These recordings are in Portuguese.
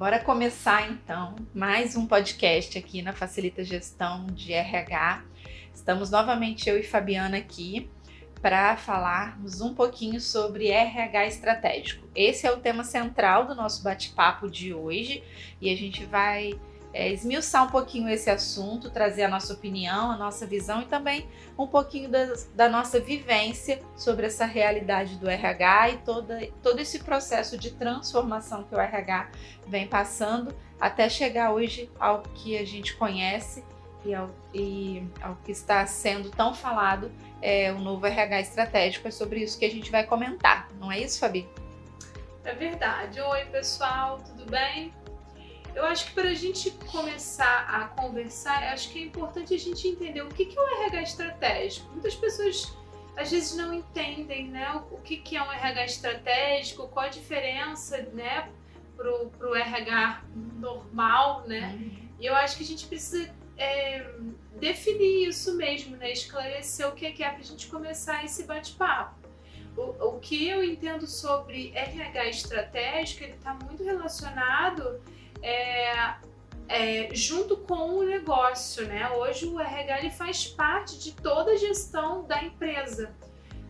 Bora começar então mais um podcast aqui na Facilita Gestão de RH. Estamos novamente eu e Fabiana aqui para falarmos um pouquinho sobre RH estratégico. Esse é o tema central do nosso bate-papo de hoje e a gente vai é, esmiuçar um pouquinho esse assunto, trazer a nossa opinião, a nossa visão e também um pouquinho da, da nossa vivência sobre essa realidade do RH e toda, todo esse processo de transformação que o RH vem passando até chegar hoje ao que a gente conhece e ao, e ao que está sendo tão falado, é, o novo RH estratégico. É sobre isso que a gente vai comentar, não é isso, Fabi? É verdade. Oi, pessoal, tudo bem? Eu acho que para a gente começar a conversar, acho que é importante a gente entender o que, é o RH estratégico. Muitas pessoas às vezes não entendem né, o que, é um RH estratégico, qual a diferença né, para o RH normal, né? E eu acho que a gente precisa é, definir isso mesmo, né? Esclarecer o que é, que é para a gente começar esse bate-papo. O, o que eu entendo sobre RH estratégico, ele está muito relacionado é, é, junto com o negócio, né? Hoje o RH ele faz parte de toda a gestão da empresa.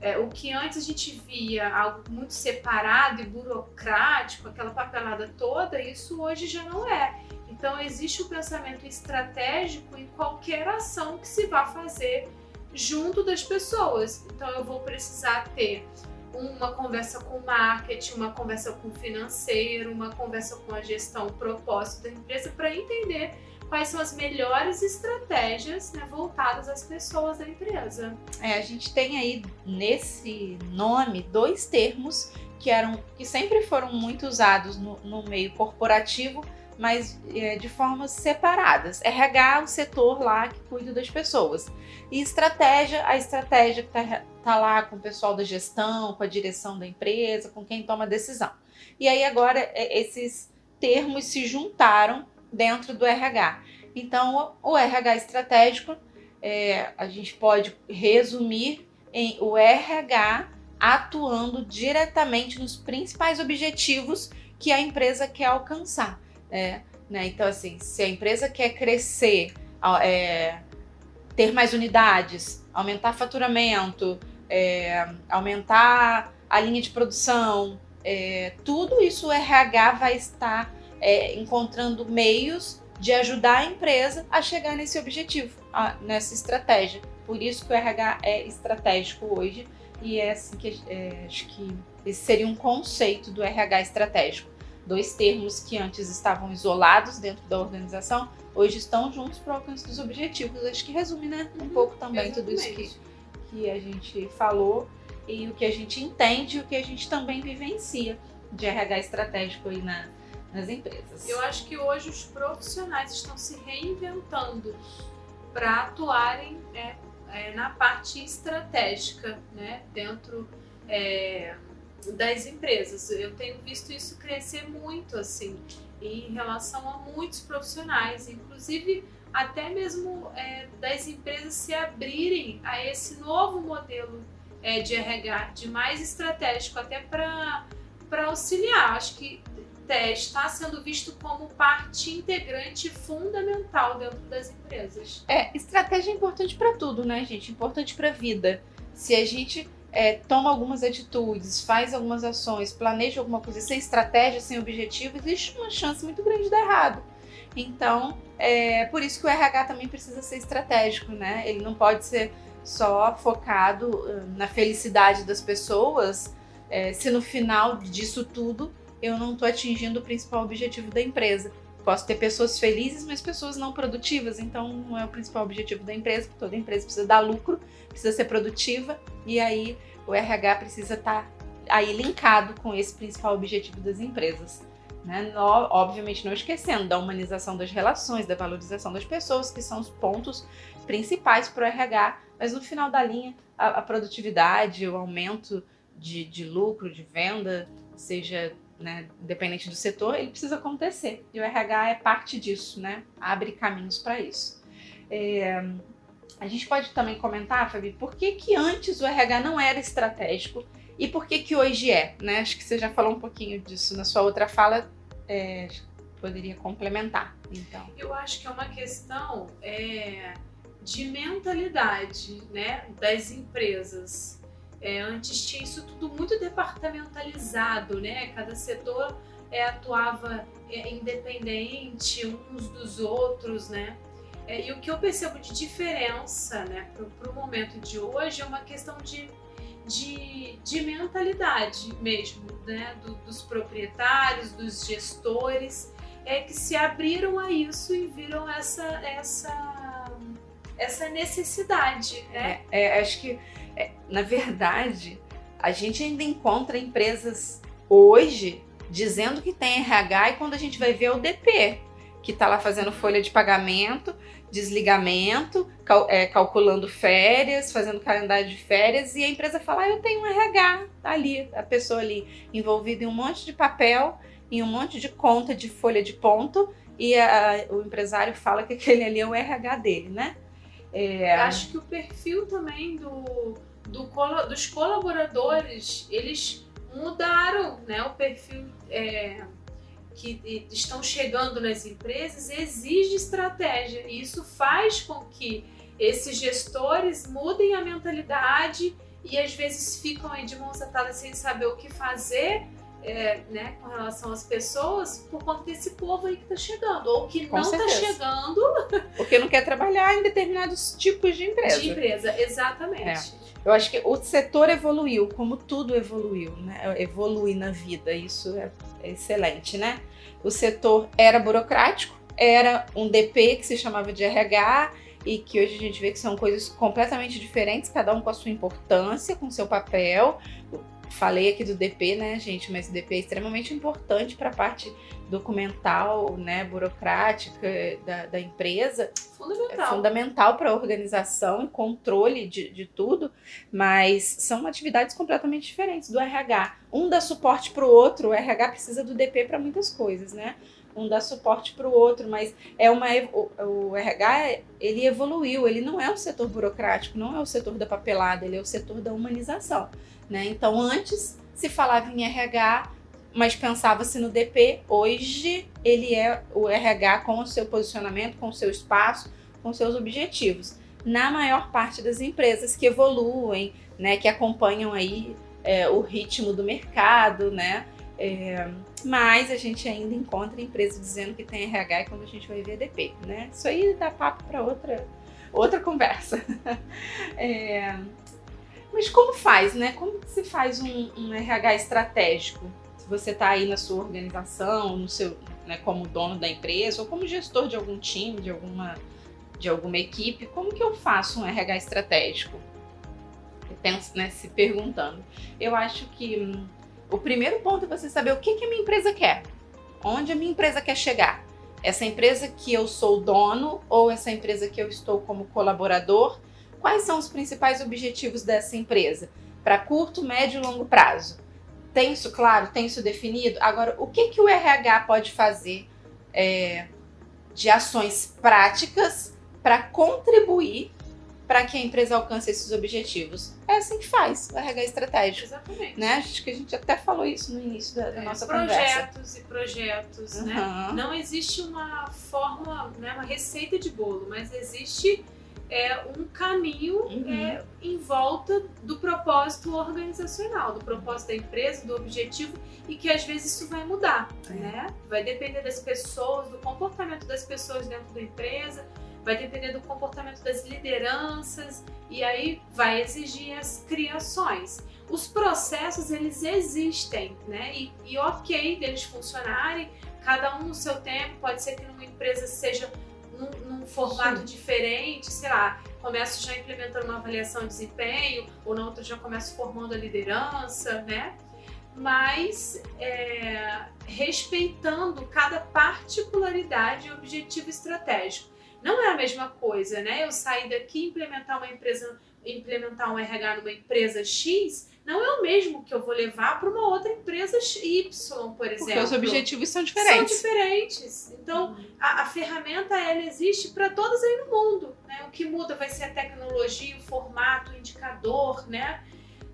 É, o que antes a gente via algo muito separado e burocrático, aquela papelada toda, isso hoje já não é. Então existe o pensamento estratégico em qualquer ação que se vá fazer junto das pessoas. Então eu vou precisar ter uma conversa com o marketing, uma conversa com o financeiro, uma conversa com a gestão, o propósito da empresa, para entender quais são as melhores estratégias né, voltadas às pessoas da empresa. É, a gente tem aí nesse nome dois termos que eram que sempre foram muito usados no, no meio corporativo, mas é, de formas separadas. RH, o setor lá que cuida das pessoas. E estratégia, a estratégia que está tá lá com o pessoal da gestão, com a direção da empresa, com quem toma a decisão. E aí agora é, esses termos se juntaram dentro do RH. Então, o RH estratégico, é, a gente pode resumir em o RH atuando diretamente nos principais objetivos que a empresa quer alcançar. É, né? Então, assim, se a empresa quer crescer, é, ter mais unidades, aumentar faturamento, é, aumentar a linha de produção, é, tudo isso o RH vai estar é, encontrando meios de ajudar a empresa a chegar nesse objetivo, a, nessa estratégia. Por isso que o RH é estratégico hoje e é assim que é, acho que esse seria um conceito do RH estratégico dois termos que antes estavam isolados dentro da organização, hoje estão juntos para o alcance dos objetivos. Acho que resume, né, um uhum, pouco também Exatamente. tudo isso que, que a gente falou e o que a gente entende e o que a gente também vivencia de RH estratégico aí na, nas empresas. Eu acho que hoje os profissionais estão se reinventando para atuarem é, é, na parte estratégica, né, dentro é, das empresas. Eu tenho visto isso crescer muito, assim, em relação a muitos profissionais, inclusive até mesmo é, das empresas se abrirem a esse novo modelo é, de RH, de mais estratégico, até para auxiliar. Acho que é, está sendo visto como parte integrante fundamental dentro das empresas. É, estratégia é importante para tudo, né, gente? Importante para a vida. Se a gente é, toma algumas atitudes, faz algumas ações, planeja alguma coisa sem estratégia, sem objetivo, existe uma chance muito grande de dar errado. Então, é por isso que o RH também precisa ser estratégico, né? Ele não pode ser só focado na felicidade das pessoas, é, se no final disso tudo eu não estou atingindo o principal objetivo da empresa. Posso ter pessoas felizes, mas pessoas não produtivas, então não é o principal objetivo da empresa, toda empresa precisa dar lucro, precisa ser produtiva, e aí o RH precisa estar tá aí linkado com esse principal objetivo das empresas. Né? No, obviamente não esquecendo da humanização das relações, da valorização das pessoas, que são os pontos principais para o RH, mas no final da linha, a, a produtividade, o aumento de, de lucro, de venda, seja né, independente do setor, ele precisa acontecer. E o RH é parte disso, né? Abre caminhos para isso. É, a gente pode também comentar, Fabi, por que, que antes o RH não era estratégico e por que, que hoje é, né? Acho que você já falou um pouquinho disso na sua outra fala. É, poderia complementar. Então, eu acho que é uma questão é, de mentalidade, né, das empresas. É, antes tinha isso tudo muito departamentalizado, né? Cada setor é, atuava é, independente uns dos outros, né? É, e o que eu percebo de diferença, né, para o momento de hoje é uma questão de, de, de mentalidade mesmo, né, do, dos proprietários, dos gestores, é que se abriram a isso e viram essa essa essa necessidade, né? É, é acho que na verdade a gente ainda encontra empresas hoje dizendo que tem RH e quando a gente vai ver é o DP que está lá fazendo folha de pagamento, desligamento, cal, é, calculando férias, fazendo calendário de férias, e a empresa fala: ah, eu tenho um RH ali, a pessoa ali envolvida em um monte de papel, em um monte de conta de folha de ponto, e a, o empresário fala que aquele ali é o RH dele, né? É... Acho que o perfil também do, do, dos colaboradores, eles mudaram, né? O perfil. É que estão chegando nas empresas exige estratégia e isso faz com que esses gestores mudem a mentalidade e às vezes ficam aí de mãos atadas sem saber o que fazer é, né, com relação às pessoas por conta desse povo aí que está chegando ou que com não está chegando porque não quer trabalhar em determinados tipos de empresa. De empresa, exatamente. É. Eu acho que o setor evoluiu, como tudo evoluiu, né? Evolui na vida, isso é excelente, né? O setor era burocrático, era um DP que se chamava de RH e que hoje a gente vê que são coisas completamente diferentes, cada um com a sua importância, com o seu papel. Falei aqui do DP, né, gente? Mas o DP é extremamente importante para a parte documental, né, burocrática da, da empresa. Fundamental. É fundamental para a organização e controle de, de tudo, mas são atividades completamente diferentes do RH. Um dá suporte para o outro, o RH precisa do DP para muitas coisas, né? um dá suporte para o outro, mas é uma o, o, RH ele evoluiu, ele não é o setor burocrático, não é o setor da papelada, ele é o setor da humanização. Né? Então, antes se falava em RH, mas pensava-se no DP. Hoje, ele é o RH com o seu posicionamento, com o seu espaço, com seus objetivos. Na maior parte das empresas que evoluem, né, que acompanham aí é, o ritmo do mercado, né? É, mas a gente ainda encontra empresas dizendo que tem RH quando a gente vai ver DP, né? Isso aí dá papo para outra outra conversa. é, mas como faz, né? Como se faz um, um RH estratégico? Se você está aí na sua organização, no seu, né, como dono da empresa ou como gestor de algum time, de alguma, de alguma equipe, como que eu faço um RH estratégico? Eu penso, né, se perguntando. Eu acho que hum, o primeiro ponto é você saber o que, que a minha empresa quer, onde a minha empresa quer chegar. Essa empresa que eu sou dono ou essa empresa que eu estou como colaborador Quais são os principais objetivos dessa empresa? Para curto, médio e longo prazo. Tem isso claro? Tem isso definido? Agora, o que, que o RH pode fazer é, de ações práticas para contribuir para que a empresa alcance esses objetivos. É assim que faz o RH estratégico. Exatamente. Né? Acho que a gente até falou isso no início da, da é, nossa projetos conversa. Projetos e projetos, uhum. né? Não existe uma forma, né, uma receita de bolo, mas existe é um caminho uhum. é, em volta do propósito organizacional, do propósito da empresa, do objetivo, e que às vezes isso vai mudar, é. né? Vai depender das pessoas, do comportamento das pessoas dentro da empresa, vai depender do comportamento das lideranças, e aí vai exigir as criações. Os processos, eles existem, né? E, e ok deles funcionarem, cada um no seu tempo, pode ser que numa empresa seja num, num formato Sim. diferente, sei lá, começo já implementando uma avaliação de desempenho, ou na outra já começo formando a liderança, né? Mas é, respeitando cada particularidade e objetivo estratégico. Não é a mesma coisa, né? Eu sair daqui e implementar uma empresa, implementar um RH numa empresa X não é o mesmo que eu vou levar para uma outra empresa Y, por exemplo. Porque os objetivos são diferentes. São diferentes. Então, uhum. a, a, ferramenta ela existe para todos aí no mundo. Né? O que muda vai ser a tecnologia, o formato, o indicador, né?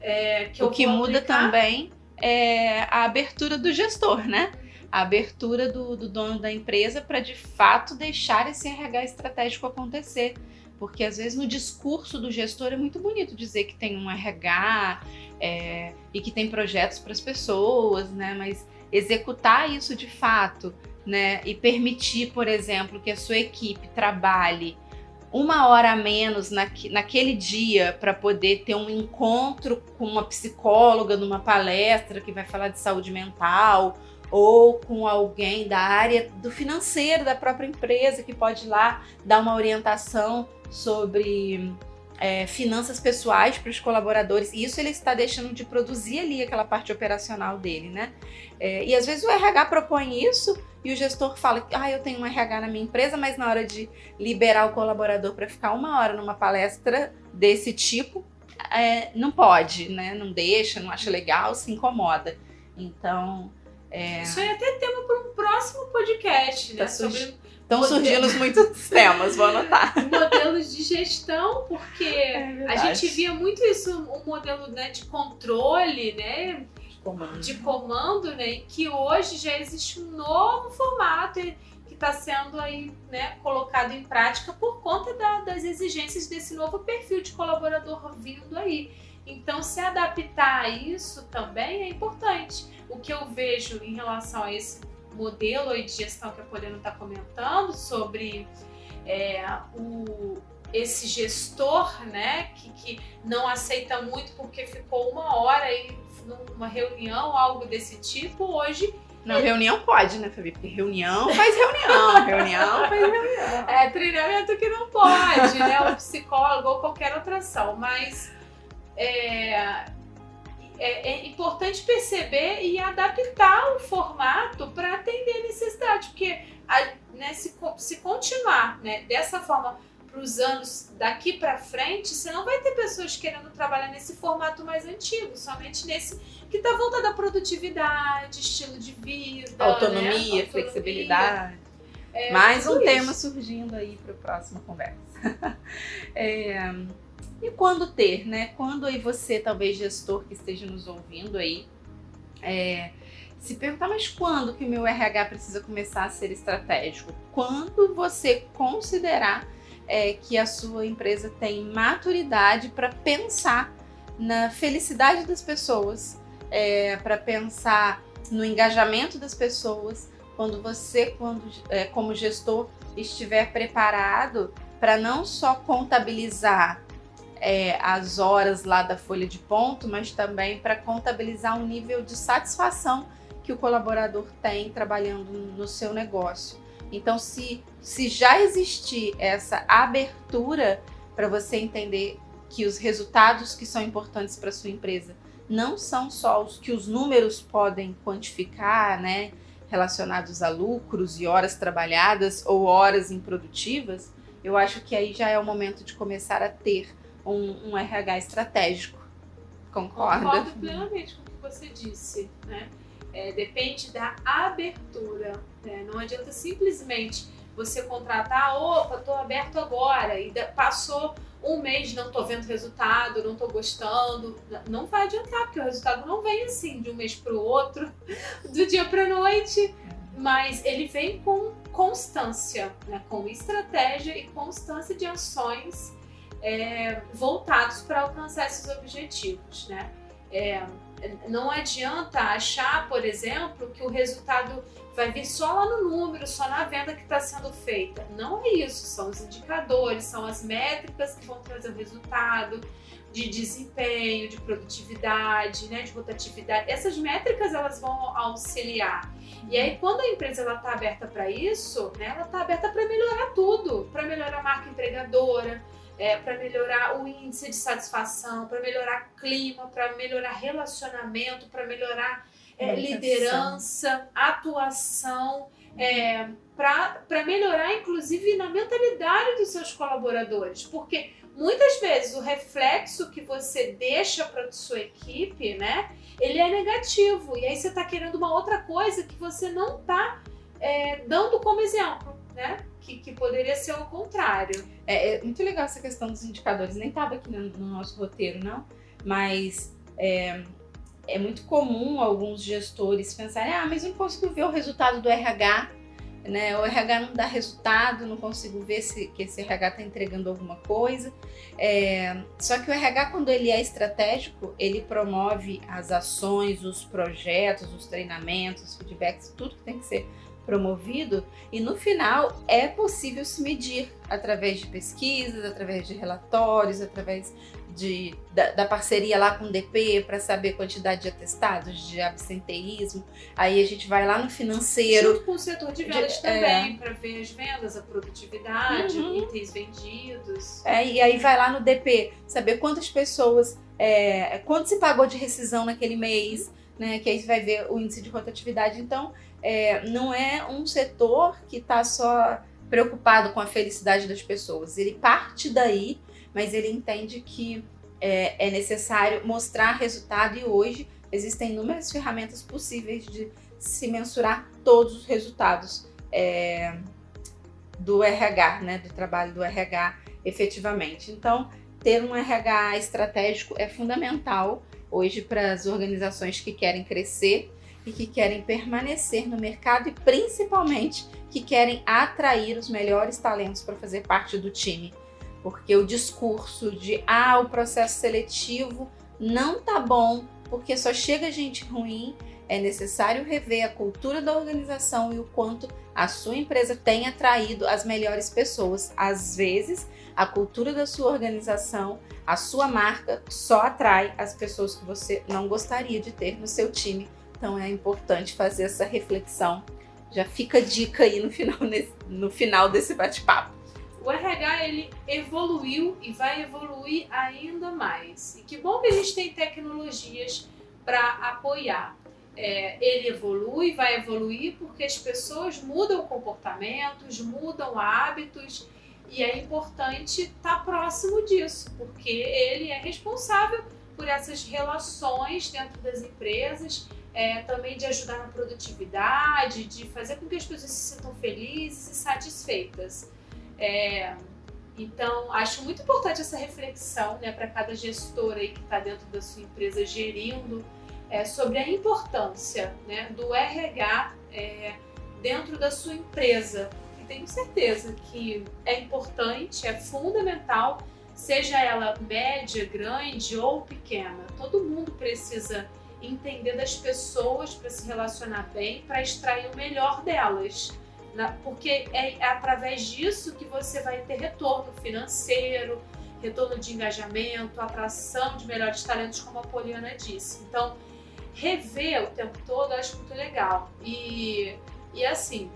É, que o que muda também é a abertura do gestor, né? A abertura do, do dono da empresa para de fato deixar esse RH estratégico acontecer. Porque às vezes no discurso do gestor é muito bonito dizer que tem um RH é, e que tem projetos para as pessoas, né? Mas executar isso de fato, né? E permitir, por exemplo, que a sua equipe trabalhe uma hora a menos naque, naquele dia para poder ter um encontro com uma psicóloga numa palestra que vai falar de saúde mental ou com alguém da área do financeiro da própria empresa que pode ir lá dar uma orientação sobre é, finanças pessoais para os colaboradores. E isso ele está deixando de produzir ali aquela parte operacional dele, né? É, e às vezes o RH propõe isso e o gestor fala que ah, eu tenho um RH na minha empresa, mas na hora de liberar o colaborador para ficar uma hora numa palestra desse tipo, é, não pode, né? Não deixa, não acha legal, se incomoda. Então. É... Isso aí é até tema para um próximo podcast, né? Tá sobre Estão surgindo muitos temas, vou anotar. Modelos de gestão, porque é a gente via muito isso, um modelo né, de controle, né? De comando. de comando, né? Que hoje já existe um novo formato que está sendo aí, né, colocado em prática por conta da, das exigências desse novo perfil de colaborador vindo aí. Então, se adaptar a isso também é importante. O que eu vejo em relação a esse modelo de gestão que a Poliana está comentando sobre é, o, esse gestor, né, que, que não aceita muito porque ficou uma hora aí numa reunião, algo desse tipo, hoje não, reunião pode, né, Fabi? Porque reunião faz reunião, reunião faz reunião. É treinamento que não pode, né? O psicólogo ou qualquer outra ação. Mas é, é, é importante perceber e adaptar o formato para atender a necessidade, porque a, né, se, se continuar né, dessa forma para os anos daqui para frente, você não vai ter pessoas querendo trabalhar nesse formato mais antigo, somente nesse que está voltado à produtividade, estilo de vida, autonomia, né? autonomia flexibilidade. É, mais um isso. tema surgindo aí para a próxima conversa. é, e quando ter, né? Quando aí você, talvez gestor que esteja nos ouvindo aí, é, se perguntar, mas quando que o meu RH precisa começar a ser estratégico? Quando você considerar é, que a sua empresa tem maturidade para pensar na felicidade das pessoas, é, para pensar no engajamento das pessoas, quando você, quando, é, como gestor, estiver preparado para não só contabilizar é, as horas lá da folha de ponto, mas também para contabilizar o nível de satisfação que o colaborador tem trabalhando no seu negócio. Então, se, se já existir essa abertura para você entender que os resultados que são importantes para sua empresa não são só os que os números podem quantificar, né, relacionados a lucros e horas trabalhadas ou horas improdutivas, eu acho que aí já é o momento de começar a ter um, um RH estratégico. Concorda? Concordo plenamente com o que você disse, né? É, depende da abertura. Né? Não adianta simplesmente você contratar, opa, estou aberto agora, e passou um mês, não estou vendo resultado, não estou gostando. Não vai adiantar, porque o resultado não vem assim de um mês para o outro, do dia para noite, mas ele vem com constância, né? com estratégia e constância de ações é, voltados para alcançar esses objetivos, né? É, não adianta achar, por exemplo, que o resultado vai vir só lá no número, só na venda que está sendo feita. Não é isso, são os indicadores, são as métricas que vão trazer o resultado de desempenho, de produtividade, né, de rotatividade. Essas métricas elas vão auxiliar. E aí quando a empresa ela está aberta para isso, né, ela está aberta para melhorar tudo, para melhorar a marca empregadora, é, para melhorar o índice de satisfação, para melhorar clima, para melhorar relacionamento, para melhorar é, liderança, atuação, é, para melhorar inclusive na mentalidade dos seus colaboradores, porque muitas vezes o reflexo que você deixa para sua equipe, né, ele é negativo. E aí você está querendo uma outra coisa que você não está é, dando como exemplo, né? Que, que poderia ser o contrário. É, é, muito legal essa questão dos indicadores, nem estava aqui no, no, nosso roteiro, não, mas é, é muito comum alguns gestores pensarem: ah, mas não consigo ver o resultado do RH, né? O RH não dá resultado, não consigo ver se que esse RH está entregando alguma coisa. É, só que o RH, quando ele é estratégico, ele promove as ações, os projetos, os treinamentos, os feedbacks, tudo que tem que ser promovido e no final é possível se medir através de pesquisas, através de relatórios, através de, da, da parceria lá com o DP para saber quantidade de atestados, de absenteísmo. Aí a gente vai lá no financeiro. Junto com o setor de vendas de, também, é... para ver as vendas, a produtividade, uhum. itens vendidos. É, e aí vai lá no DP, saber quantas pessoas, é, quanto se pagou de rescisão naquele mês, né? Que aí você vai ver o índice de rotatividade. Então, é, não é um setor que está só preocupado com a felicidade das pessoas. Ele parte daí, mas ele entende que é, é necessário mostrar resultado e hoje existem inúmeras ferramentas possíveis de se mensurar todos os resultados é, do RH, né, do trabalho do RH efetivamente. Então, ter um RH estratégico é fundamental hoje para as organizações que querem crescer e que querem permanecer no mercado e principalmente que querem atrair os melhores talentos para fazer parte do time. Porque o discurso de ah, o processo seletivo não tá bom, porque só chega gente ruim, é necessário rever a cultura da organização e o quanto a sua empresa tem atraído as melhores pessoas. Às vezes, a cultura da sua organização, a sua marca só atrai as pessoas que você não gostaria de ter no seu time então é importante fazer essa reflexão. Já fica a dica aí no final, no final desse bate-papo. O RH ele evoluiu e vai evoluir ainda mais. E que bom que a gente tem tecnologias para apoiar. É, ele evolui, vai evoluir porque as pessoas mudam comportamentos, mudam hábitos e é importante estar tá próximo disso, porque ele é responsável por essas relações dentro das empresas é, também de ajudar na produtividade, de fazer com que as pessoas se sintam felizes e satisfeitas. É, então, acho muito importante essa reflexão né, para cada gestor aí que está dentro da sua empresa gerindo é, sobre a importância né, do RH é, dentro da sua empresa. E tenho certeza que é importante, é fundamental, seja ela média, grande ou pequena. Todo mundo precisa entender das pessoas para se relacionar bem, para extrair o melhor delas. Porque é através disso que você vai ter retorno financeiro, retorno de engajamento, atração de melhores talentos, como a Poliana disse. Então, rever o tempo todo eu acho muito legal. E, e assim,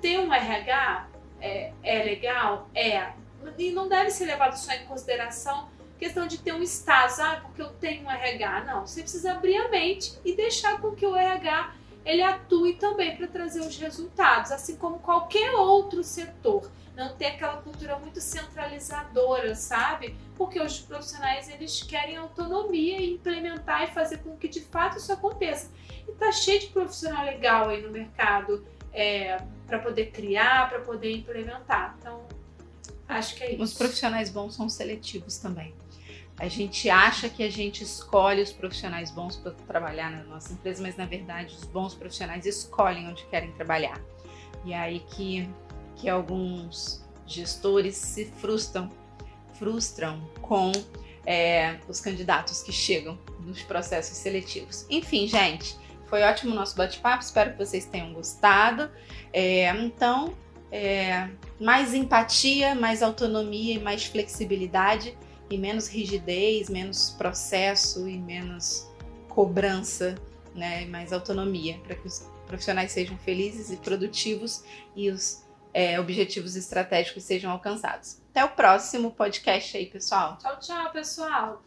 ter um RH é, é legal? É. E não deve ser levado só em consideração questão de ter um status, ah, porque eu tenho um RH. Não, você precisa abrir a mente e deixar com que o RH ele atue também para trazer os resultados, assim como qualquer outro setor. Não ter aquela cultura muito centralizadora, sabe? Porque os profissionais eles querem autonomia e implementar e fazer com que de fato isso aconteça. E tá cheio de profissional legal aí no mercado é, para poder criar, para poder implementar. Então, acho que é isso. Os profissionais bons são seletivos também. A gente acha que a gente escolhe os profissionais bons para trabalhar na nossa empresa, mas na verdade os bons profissionais escolhem onde querem trabalhar. E é aí que, que alguns gestores se frustram, frustram com é, os candidatos que chegam nos processos seletivos. Enfim, gente, foi ótimo o nosso bate-papo, espero que vocês tenham gostado. É, então, é, mais empatia, mais autonomia e mais flexibilidade e menos rigidez, menos processo e menos cobrança, né, mais autonomia, para que os profissionais sejam felizes e produtivos e os é, objetivos estratégicos sejam alcançados. Até o próximo podcast aí, pessoal. Tchau, tchau, pessoal.